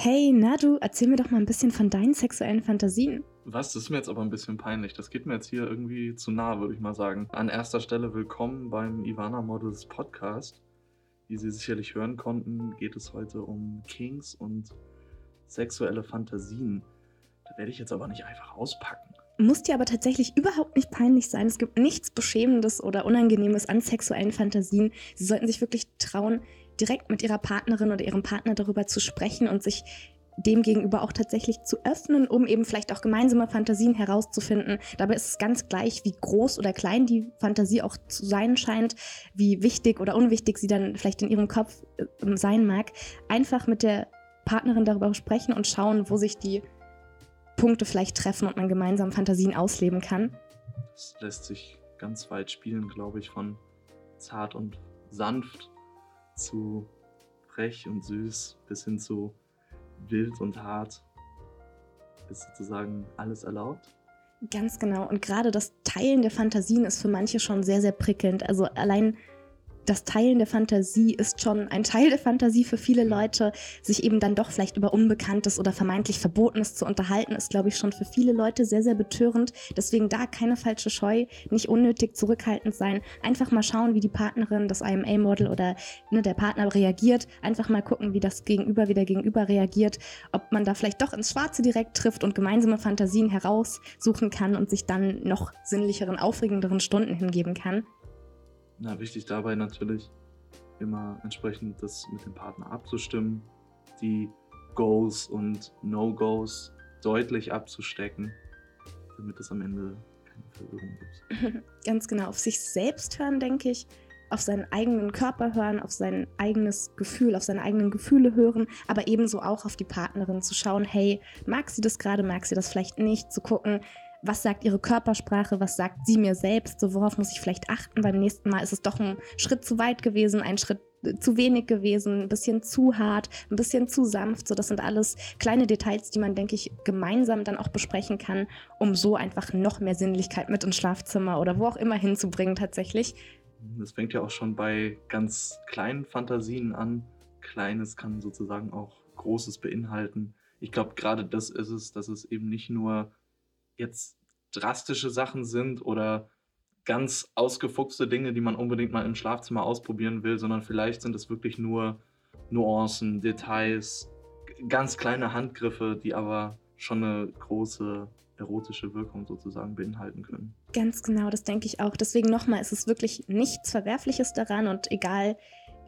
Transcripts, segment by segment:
Hey, na du, erzähl mir doch mal ein bisschen von deinen sexuellen Fantasien. Was? Das ist mir jetzt aber ein bisschen peinlich. Das geht mir jetzt hier irgendwie zu nah, würde ich mal sagen. An erster Stelle willkommen beim Ivana Models Podcast. Wie Sie sicherlich hören konnten, geht es heute um Kings und sexuelle Fantasien. Da werde ich jetzt aber nicht einfach auspacken. Muss dir aber tatsächlich überhaupt nicht peinlich sein. Es gibt nichts Beschämendes oder Unangenehmes an sexuellen Fantasien. Sie sollten sich wirklich trauen, direkt mit ihrer Partnerin oder ihrem Partner darüber zu sprechen und sich dem gegenüber auch tatsächlich zu öffnen, um eben vielleicht auch gemeinsame Fantasien herauszufinden. Dabei ist es ganz gleich, wie groß oder klein die Fantasie auch zu sein scheint, wie wichtig oder unwichtig sie dann vielleicht in ihrem Kopf äh, sein mag. Einfach mit der Partnerin darüber sprechen und schauen, wo sich die Punkte vielleicht treffen und man gemeinsam Fantasien ausleben kann. Das lässt sich ganz weit spielen, glaube ich, von zart und sanft zu frech und süß bis hin zu wild und hart ist sozusagen alles erlaubt. Ganz genau. Und gerade das Teilen der Fantasien ist für manche schon sehr, sehr prickelnd. Also allein das Teilen der Fantasie ist schon ein Teil der Fantasie für viele Leute. Sich eben dann doch vielleicht über Unbekanntes oder vermeintlich Verbotenes zu unterhalten, ist, glaube ich, schon für viele Leute sehr, sehr betörend. Deswegen da keine falsche Scheu, nicht unnötig zurückhaltend sein. Einfach mal schauen, wie die Partnerin, das IMA-Model oder ne, der Partner reagiert. Einfach mal gucken, wie das Gegenüber wieder gegenüber reagiert. Ob man da vielleicht doch ins Schwarze direkt trifft und gemeinsame Fantasien heraussuchen kann und sich dann noch sinnlicheren, aufregenderen Stunden hingeben kann. Na, wichtig dabei natürlich immer entsprechend das mit dem Partner abzustimmen, die Goals und No-Goes deutlich abzustecken, damit es am Ende keine Verwirrung gibt. Ganz genau, auf sich selbst hören, denke ich, auf seinen eigenen Körper hören, auf sein eigenes Gefühl, auf seine eigenen Gefühle hören, aber ebenso auch auf die Partnerin zu schauen, hey, mag sie das gerade, mag sie das vielleicht nicht, zu gucken, was sagt ihre Körpersprache, was sagt sie mir selbst, so worauf muss ich vielleicht achten. Beim nächsten Mal ist es doch ein Schritt zu weit gewesen, ein Schritt äh, zu wenig gewesen, ein bisschen zu hart, ein bisschen zu sanft. So, das sind alles kleine Details, die man, denke ich, gemeinsam dann auch besprechen kann, um so einfach noch mehr Sinnlichkeit mit ins Schlafzimmer oder wo auch immer hinzubringen tatsächlich. Das fängt ja auch schon bei ganz kleinen Fantasien an. Kleines kann sozusagen auch Großes beinhalten. Ich glaube, gerade das ist es, dass es eben nicht nur jetzt drastische Sachen sind oder ganz ausgefuchste Dinge, die man unbedingt mal im Schlafzimmer ausprobieren will, sondern vielleicht sind es wirklich nur Nuancen, Details, ganz kleine Handgriffe, die aber schon eine große erotische Wirkung sozusagen beinhalten können. Ganz genau, das denke ich auch. Deswegen nochmal, es ist wirklich nichts Verwerfliches daran und egal,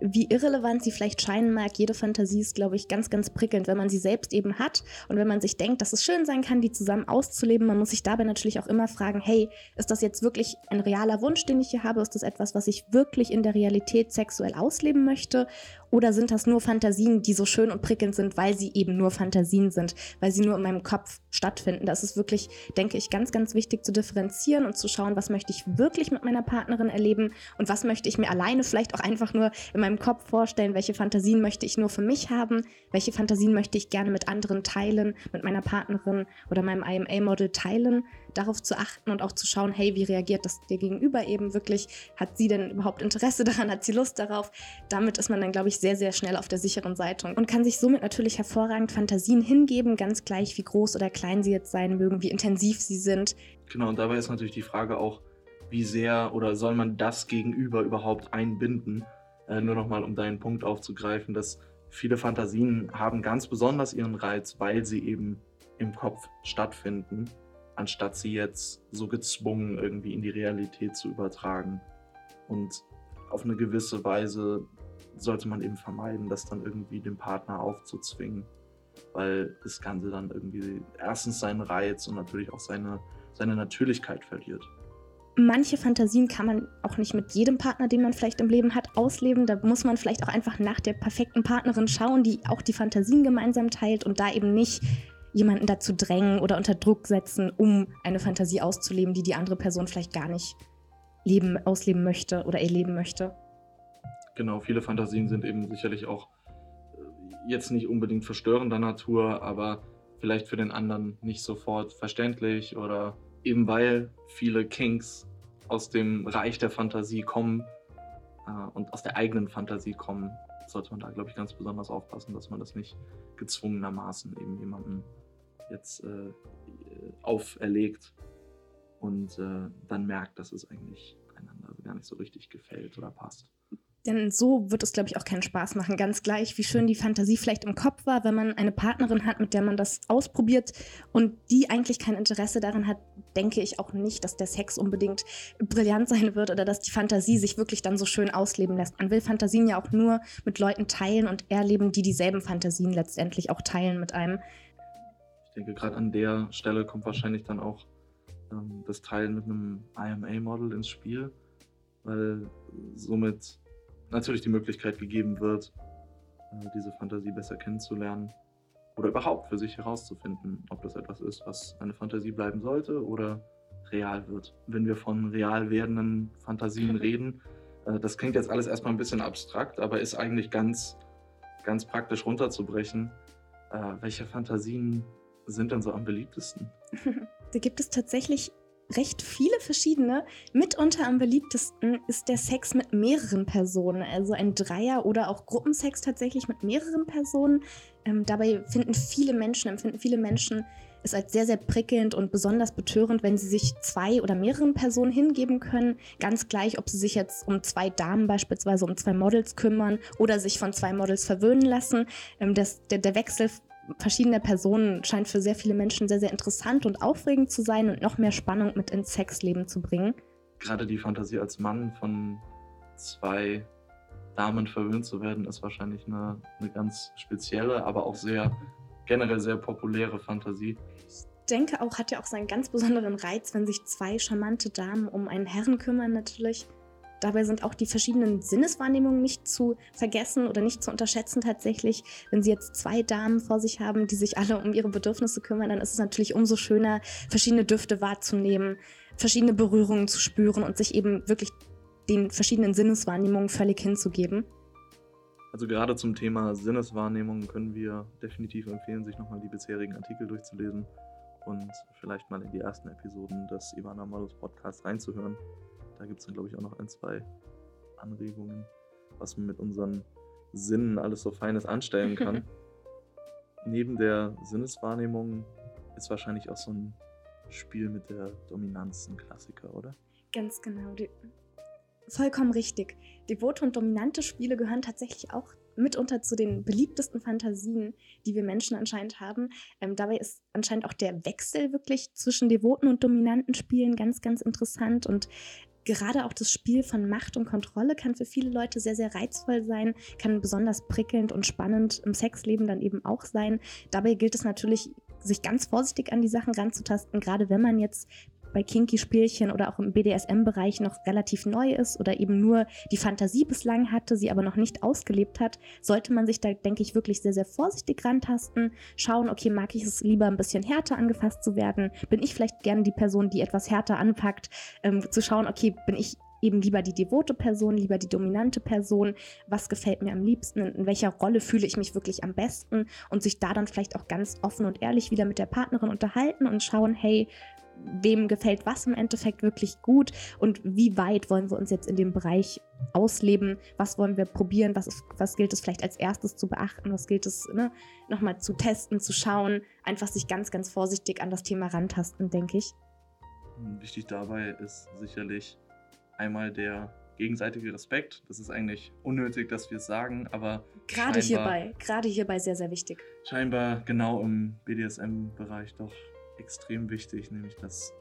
wie irrelevant sie vielleicht scheinen mag, jede Fantasie ist, glaube ich, ganz, ganz prickelnd, wenn man sie selbst eben hat und wenn man sich denkt, dass es schön sein kann, die zusammen auszuleben. Man muss sich dabei natürlich auch immer fragen, hey, ist das jetzt wirklich ein realer Wunsch, den ich hier habe? Ist das etwas, was ich wirklich in der Realität sexuell ausleben möchte? Oder sind das nur Fantasien, die so schön und prickelnd sind, weil sie eben nur Fantasien sind, weil sie nur in meinem Kopf stattfinden? Das ist wirklich, denke ich, ganz, ganz wichtig zu differenzieren und zu schauen, was möchte ich wirklich mit meiner Partnerin erleben und was möchte ich mir alleine vielleicht auch einfach nur in meinem Kopf vorstellen, welche Fantasien möchte ich nur für mich haben, welche Fantasien möchte ich gerne mit anderen teilen, mit meiner Partnerin oder meinem IMA-Model teilen darauf zu achten und auch zu schauen, hey, wie reagiert das dir gegenüber eben wirklich? Hat sie denn überhaupt Interesse daran? Hat sie Lust darauf? Damit ist man dann, glaube ich, sehr, sehr schnell auf der sicheren Seite und kann sich somit natürlich hervorragend Fantasien hingeben, ganz gleich, wie groß oder klein sie jetzt sein mögen, wie intensiv sie sind. Genau, und dabei ist natürlich die Frage auch, wie sehr oder soll man das Gegenüber überhaupt einbinden? Äh, nur nochmal, um deinen Punkt aufzugreifen, dass viele Fantasien haben ganz besonders ihren Reiz, weil sie eben im Kopf stattfinden anstatt sie jetzt so gezwungen irgendwie in die Realität zu übertragen. Und auf eine gewisse Weise sollte man eben vermeiden, das dann irgendwie dem Partner aufzuzwingen, weil das Ganze dann irgendwie erstens seinen Reiz und natürlich auch seine, seine Natürlichkeit verliert. Manche Fantasien kann man auch nicht mit jedem Partner, den man vielleicht im Leben hat, ausleben. Da muss man vielleicht auch einfach nach der perfekten Partnerin schauen, die auch die Fantasien gemeinsam teilt und da eben nicht jemanden dazu drängen oder unter Druck setzen, um eine Fantasie auszuleben, die die andere Person vielleicht gar nicht leben, ausleben möchte oder erleben möchte. Genau, viele Fantasien sind eben sicherlich auch äh, jetzt nicht unbedingt verstörender Natur, aber vielleicht für den anderen nicht sofort verständlich oder eben weil viele Kinks aus dem Reich der Fantasie kommen äh, und aus der eigenen Fantasie kommen, sollte man da, glaube ich, ganz besonders aufpassen, dass man das nicht gezwungenermaßen eben jemandem jetzt äh, auferlegt und äh, dann merkt, dass es eigentlich einander gar nicht so richtig gefällt oder passt. Denn so wird es, glaube ich, auch keinen Spaß machen. Ganz gleich, wie schön die Fantasie vielleicht im Kopf war, wenn man eine Partnerin hat, mit der man das ausprobiert und die eigentlich kein Interesse daran hat, denke ich auch nicht, dass der Sex unbedingt brillant sein wird oder dass die Fantasie sich wirklich dann so schön ausleben lässt. Man will Fantasien ja auch nur mit Leuten teilen und erleben, die dieselben Fantasien letztendlich auch teilen mit einem. Ich denke, gerade an der Stelle kommt wahrscheinlich dann auch ähm, das Teilen mit einem IMA-Model ins Spiel, weil somit natürlich die Möglichkeit gegeben wird, äh, diese Fantasie besser kennenzulernen oder überhaupt für sich herauszufinden, ob das etwas ist, was eine Fantasie bleiben sollte oder real wird. Wenn wir von real werdenden Fantasien reden, äh, das klingt jetzt alles erstmal ein bisschen abstrakt, aber ist eigentlich ganz, ganz praktisch runterzubrechen. Äh, welche Fantasien sind denn so am beliebtesten? Da gibt es tatsächlich recht viele verschiedene. Mitunter am beliebtesten ist der Sex mit mehreren Personen, also ein Dreier- oder auch Gruppensex tatsächlich mit mehreren Personen. Ähm, dabei finden viele Menschen, empfinden viele Menschen es als sehr, sehr prickelnd und besonders betörend, wenn sie sich zwei oder mehreren Personen hingeben können. Ganz gleich, ob sie sich jetzt um zwei Damen beispielsweise, um zwei Models kümmern oder sich von zwei Models verwöhnen lassen. Ähm, das, der, der Wechsel verschiedener Personen scheint für sehr viele Menschen sehr, sehr interessant und aufregend zu sein und noch mehr Spannung mit ins Sexleben zu bringen. Gerade die Fantasie als Mann von zwei Damen verwöhnt zu werden, ist wahrscheinlich eine, eine ganz spezielle, aber auch sehr generell sehr populäre Fantasie. Ich denke auch, hat ja auch seinen ganz besonderen Reiz, wenn sich zwei charmante Damen um einen Herren kümmern natürlich. Dabei sind auch die verschiedenen Sinneswahrnehmungen nicht zu vergessen oder nicht zu unterschätzen tatsächlich. Wenn Sie jetzt zwei Damen vor sich haben, die sich alle um ihre Bedürfnisse kümmern, dann ist es natürlich umso schöner, verschiedene Düfte wahrzunehmen, verschiedene Berührungen zu spüren und sich eben wirklich den verschiedenen Sinneswahrnehmungen völlig hinzugeben. Also gerade zum Thema Sinneswahrnehmung können wir definitiv empfehlen, sich nochmal die bisherigen Artikel durchzulesen und vielleicht mal in die ersten Episoden des Ivana Models Podcasts reinzuhören. Da gibt es dann, glaube ich, auch noch ein, zwei Anregungen, was man mit unseren Sinnen alles so Feines anstellen kann. Neben der Sinneswahrnehmung ist wahrscheinlich auch so ein Spiel mit der Dominanz ein Klassiker, oder? Ganz genau. Die, vollkommen richtig. Devote und dominante Spiele gehören tatsächlich auch mitunter zu den beliebtesten Fantasien, die wir Menschen anscheinend haben. Ähm, dabei ist anscheinend auch der Wechsel wirklich zwischen devoten und dominanten Spielen ganz, ganz interessant. Und gerade auch das Spiel von Macht und Kontrolle kann für viele Leute sehr, sehr reizvoll sein, kann besonders prickelnd und spannend im Sexleben dann eben auch sein. Dabei gilt es natürlich, sich ganz vorsichtig an die Sachen ranzutasten, gerade wenn man jetzt bei Kinky-Spielchen oder auch im BDSM-Bereich noch relativ neu ist oder eben nur die Fantasie bislang hatte, sie aber noch nicht ausgelebt hat, sollte man sich da, denke ich, wirklich sehr, sehr vorsichtig rantasten, schauen, okay, mag ich es lieber ein bisschen härter angefasst zu werden? Bin ich vielleicht gerne die Person, die etwas härter anpackt? Ähm, zu schauen, okay, bin ich eben lieber die devote Person, lieber die dominante Person, was gefällt mir am liebsten, in welcher Rolle fühle ich mich wirklich am besten und sich da dann vielleicht auch ganz offen und ehrlich wieder mit der Partnerin unterhalten und schauen, hey, wem gefällt was im Endeffekt wirklich gut und wie weit wollen wir uns jetzt in dem Bereich ausleben, was wollen wir probieren, was, ist, was gilt es vielleicht als erstes zu beachten, was gilt es ne, nochmal zu testen, zu schauen, einfach sich ganz, ganz vorsichtig an das Thema rantasten, denke ich. Wichtig dabei ist sicherlich einmal der gegenseitige Respekt. Das ist eigentlich unnötig, dass wir es sagen, aber. Gerade hierbei, gerade hierbei sehr, sehr wichtig. Scheinbar genau im BDSM-Bereich doch extrem wichtig, nämlich dass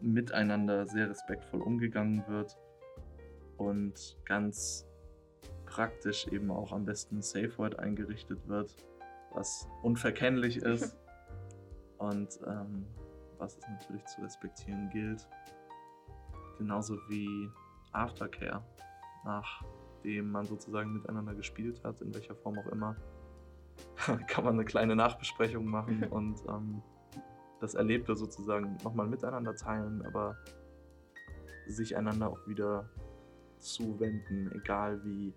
miteinander sehr respektvoll umgegangen wird und ganz praktisch eben auch am besten Safe Word eingerichtet wird, was unverkennlich ist und ähm, was es natürlich zu respektieren gilt. Genauso wie Aftercare, nachdem man sozusagen miteinander gespielt hat, in welcher Form auch immer, kann man eine kleine Nachbesprechung machen und ähm, das Erlebte sozusagen nochmal miteinander teilen, aber sich einander auch wieder zuwenden, egal wie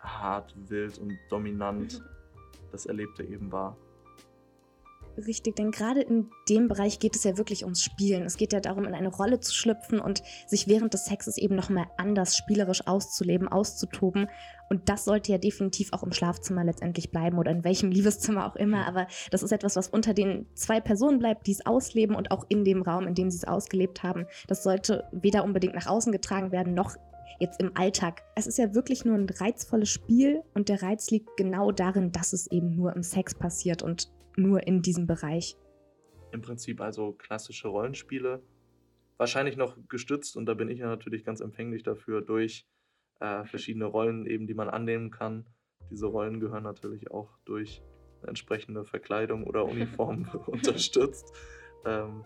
hart, wild und dominant das Erlebte eben war. Richtig, denn gerade in dem Bereich geht es ja wirklich ums Spielen. Es geht ja darum, in eine Rolle zu schlüpfen und sich während des Sexes eben nochmal anders spielerisch auszuleben, auszutoben. Und das sollte ja definitiv auch im Schlafzimmer letztendlich bleiben oder in welchem Liebeszimmer auch immer. Aber das ist etwas, was unter den zwei Personen bleibt, die es ausleben und auch in dem Raum, in dem sie es ausgelebt haben. Das sollte weder unbedingt nach außen getragen werden, noch jetzt im Alltag. Es ist ja wirklich nur ein reizvolles Spiel und der Reiz liegt genau darin, dass es eben nur im Sex passiert und nur in diesem Bereich. Im Prinzip also klassische Rollenspiele. Wahrscheinlich noch gestützt, und da bin ich ja natürlich ganz empfänglich dafür, durch äh, verschiedene Rollen eben, die man annehmen kann. Diese Rollen gehören natürlich auch durch entsprechende Verkleidung oder Uniform unterstützt. Ähm,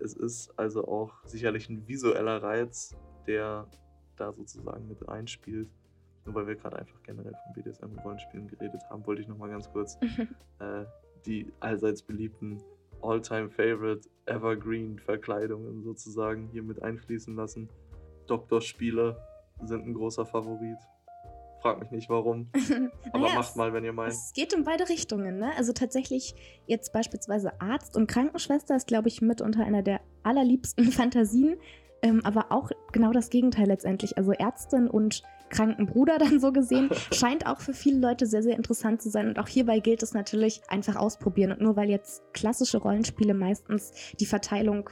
es ist also auch sicherlich ein visueller Reiz, der da sozusagen mit reinspielt. Nur weil wir gerade einfach generell von BDSM und Rollenspielen geredet haben, wollte ich nochmal ganz kurz äh, die allseits beliebten All-Time-Favorite Evergreen-Verkleidungen sozusagen hier mit einfließen lassen. Doktorspiele sind ein großer Favorit. Frag mich nicht warum. Aber naja, macht mal, wenn ihr meint. Es geht in beide Richtungen. Ne? Also tatsächlich jetzt beispielsweise Arzt und Krankenschwester ist, glaube ich, mitunter einer der allerliebsten Fantasien. Ähm, aber auch genau das Gegenteil letztendlich. Also Ärztin und Krankenbruder dann so gesehen, scheint auch für viele Leute sehr, sehr interessant zu sein. Und auch hierbei gilt es natürlich einfach ausprobieren. Und nur weil jetzt klassische Rollenspiele meistens die Verteilung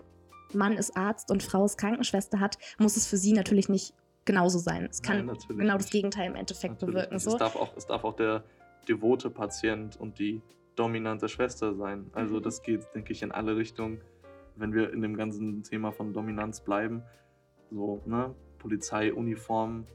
Mann ist Arzt und Frau ist Krankenschwester hat, muss es für sie natürlich nicht genauso sein. Es kann Nein, genau das Gegenteil im Endeffekt natürlich bewirken. So. Es, darf auch, es darf auch der devote Patient und die dominante Schwester sein. Also mhm. das geht, denke ich, in alle Richtungen wenn wir in dem ganzen Thema von Dominanz bleiben, so, ne, Polizeiuniformen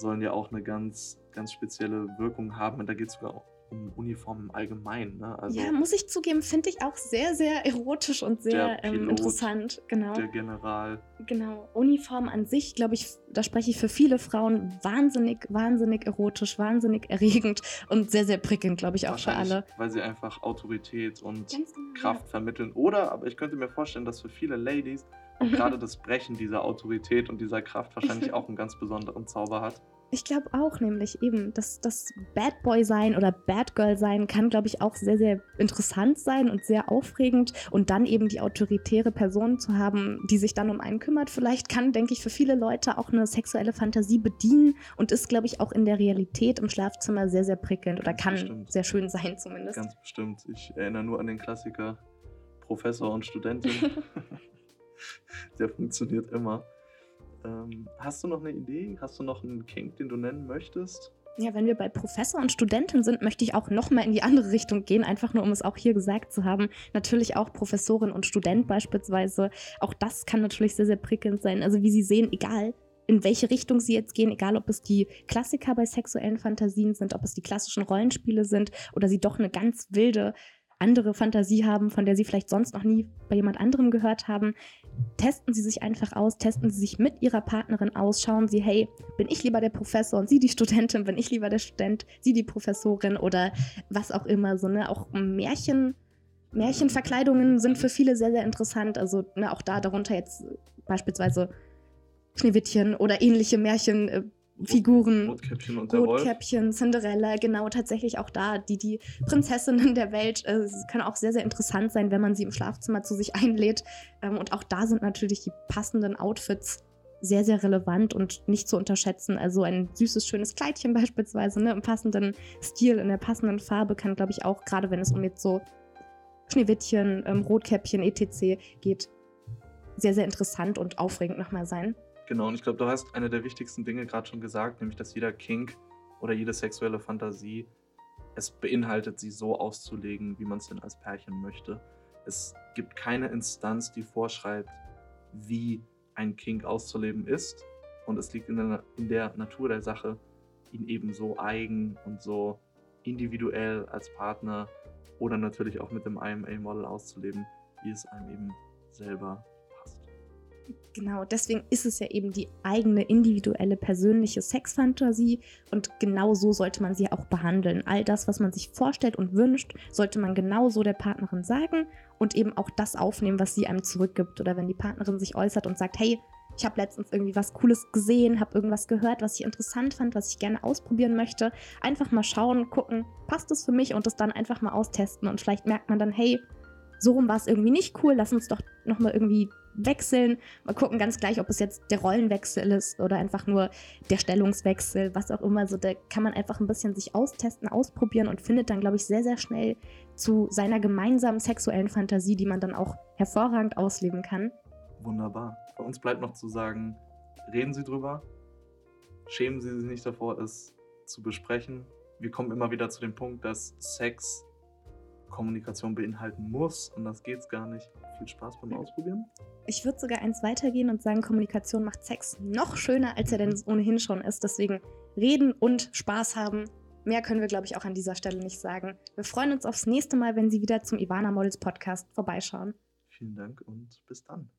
sollen ja auch eine ganz, ganz spezielle Wirkung haben. Und da geht es sogar auch um Uniformen im Allgemeinen. Ne? Also ja, muss ich zugeben, finde ich auch sehr, sehr erotisch und sehr ähm, Pilot, ähm, interessant. Genau. Der General. Genau. Uniform an sich, glaube ich, da spreche ich für viele Frauen wahnsinnig, wahnsinnig erotisch, wahnsinnig erregend und sehr, sehr prickelnd, glaube ich, auch für alle. Weil sie einfach Autorität und genau, Kraft ja. vermitteln. Oder, aber ich könnte mir vorstellen, dass für viele Ladies gerade das Brechen dieser Autorität und dieser Kraft wahrscheinlich auch einen ganz besonderen Zauber hat. Ich glaube auch, nämlich eben, dass das Bad Boy sein oder Bad Girl sein kann, glaube ich, auch sehr, sehr interessant sein und sehr aufregend. Und dann eben die autoritäre Person zu haben, die sich dann um einen kümmert, vielleicht kann, denke ich, für viele Leute auch eine sexuelle Fantasie bedienen und ist, glaube ich, auch in der Realität im Schlafzimmer sehr, sehr prickelnd oder Ganz kann bestimmt. sehr schön sein zumindest. Ganz bestimmt. Ich erinnere nur an den Klassiker Professor und Studentin. der funktioniert immer. Ähm, hast du noch eine Idee? Hast du noch einen Kink, den du nennen möchtest? Ja, wenn wir bei Professor und Studentin sind, möchte ich auch noch mal in die andere Richtung gehen, einfach nur um es auch hier gesagt zu haben. Natürlich auch Professorin und Student beispielsweise. Auch das kann natürlich sehr, sehr prickelnd sein. Also wie Sie sehen, egal in welche Richtung Sie jetzt gehen, egal ob es die Klassiker bei sexuellen Fantasien sind, ob es die klassischen Rollenspiele sind oder Sie doch eine ganz wilde andere Fantasie haben, von der Sie vielleicht sonst noch nie bei jemand anderem gehört haben testen Sie sich einfach aus, testen Sie sich mit Ihrer Partnerin aus, schauen Sie, hey, bin ich lieber der Professor und Sie die Studentin, bin ich lieber der Student, Sie die Professorin oder was auch immer, so, ne, auch Märchen, Märchenverkleidungen sind für viele sehr, sehr interessant, also ne, auch da darunter jetzt beispielsweise Schneewittchen oder ähnliche Märchen, äh, Figuren. Rotkäppchen und der Rotkäppchen, Wolf. Cinderella, genau, tatsächlich auch da, die, die Prinzessinnen der Welt. Äh, es kann auch sehr, sehr interessant sein, wenn man sie im Schlafzimmer zu sich einlädt. Ähm, und auch da sind natürlich die passenden Outfits sehr, sehr relevant und nicht zu unterschätzen. Also ein süßes, schönes Kleidchen beispielsweise, ne, im passenden Stil, in der passenden Farbe kann, glaube ich, auch, gerade wenn es um jetzt so Schneewittchen, ähm, Rotkäppchen, etc. geht, sehr, sehr interessant und aufregend nochmal sein. Genau, und ich glaube, du hast eine der wichtigsten Dinge gerade schon gesagt, nämlich dass jeder Kink oder jede sexuelle Fantasie es beinhaltet, sie so auszulegen, wie man es denn als Pärchen möchte. Es gibt keine Instanz, die vorschreibt, wie ein Kink auszuleben ist. Und es liegt in der, in der Natur der Sache, ihn eben so eigen und so individuell als Partner oder natürlich auch mit dem IMA-Model auszuleben, wie es einem eben selber Genau, deswegen ist es ja eben die eigene individuelle persönliche Sexfantasie und genau so sollte man sie auch behandeln. All das, was man sich vorstellt und wünscht, sollte man genau so der Partnerin sagen und eben auch das aufnehmen, was sie einem zurückgibt. Oder wenn die Partnerin sich äußert und sagt, hey, ich habe letztens irgendwie was Cooles gesehen, habe irgendwas gehört, was ich interessant fand, was ich gerne ausprobieren möchte. Einfach mal schauen, gucken, passt es für mich und das dann einfach mal austesten. Und vielleicht merkt man dann, hey, so rum war es irgendwie nicht cool, lass uns doch nochmal irgendwie wechseln. Mal gucken, ganz gleich, ob es jetzt der Rollenwechsel ist oder einfach nur der Stellungswechsel, was auch immer. So, da kann man einfach ein bisschen sich austesten, ausprobieren und findet dann, glaube ich, sehr, sehr schnell zu seiner gemeinsamen sexuellen Fantasie, die man dann auch hervorragend ausleben kann. Wunderbar. Bei uns bleibt noch zu sagen, reden Sie drüber, schämen Sie sich nicht davor, es zu besprechen. Wir kommen immer wieder zu dem Punkt, dass Sex Kommunikation beinhalten muss und das geht's gar nicht. Viel Spaß beim Ausprobieren. Ich würde sogar eins weitergehen und sagen, Kommunikation macht Sex noch schöner, als er denn mhm. ohnehin schon ist. Deswegen reden und Spaß haben. Mehr können wir, glaube ich, auch an dieser Stelle nicht sagen. Wir freuen uns aufs nächste Mal, wenn Sie wieder zum Ivana Models Podcast vorbeischauen. Vielen Dank und bis dann.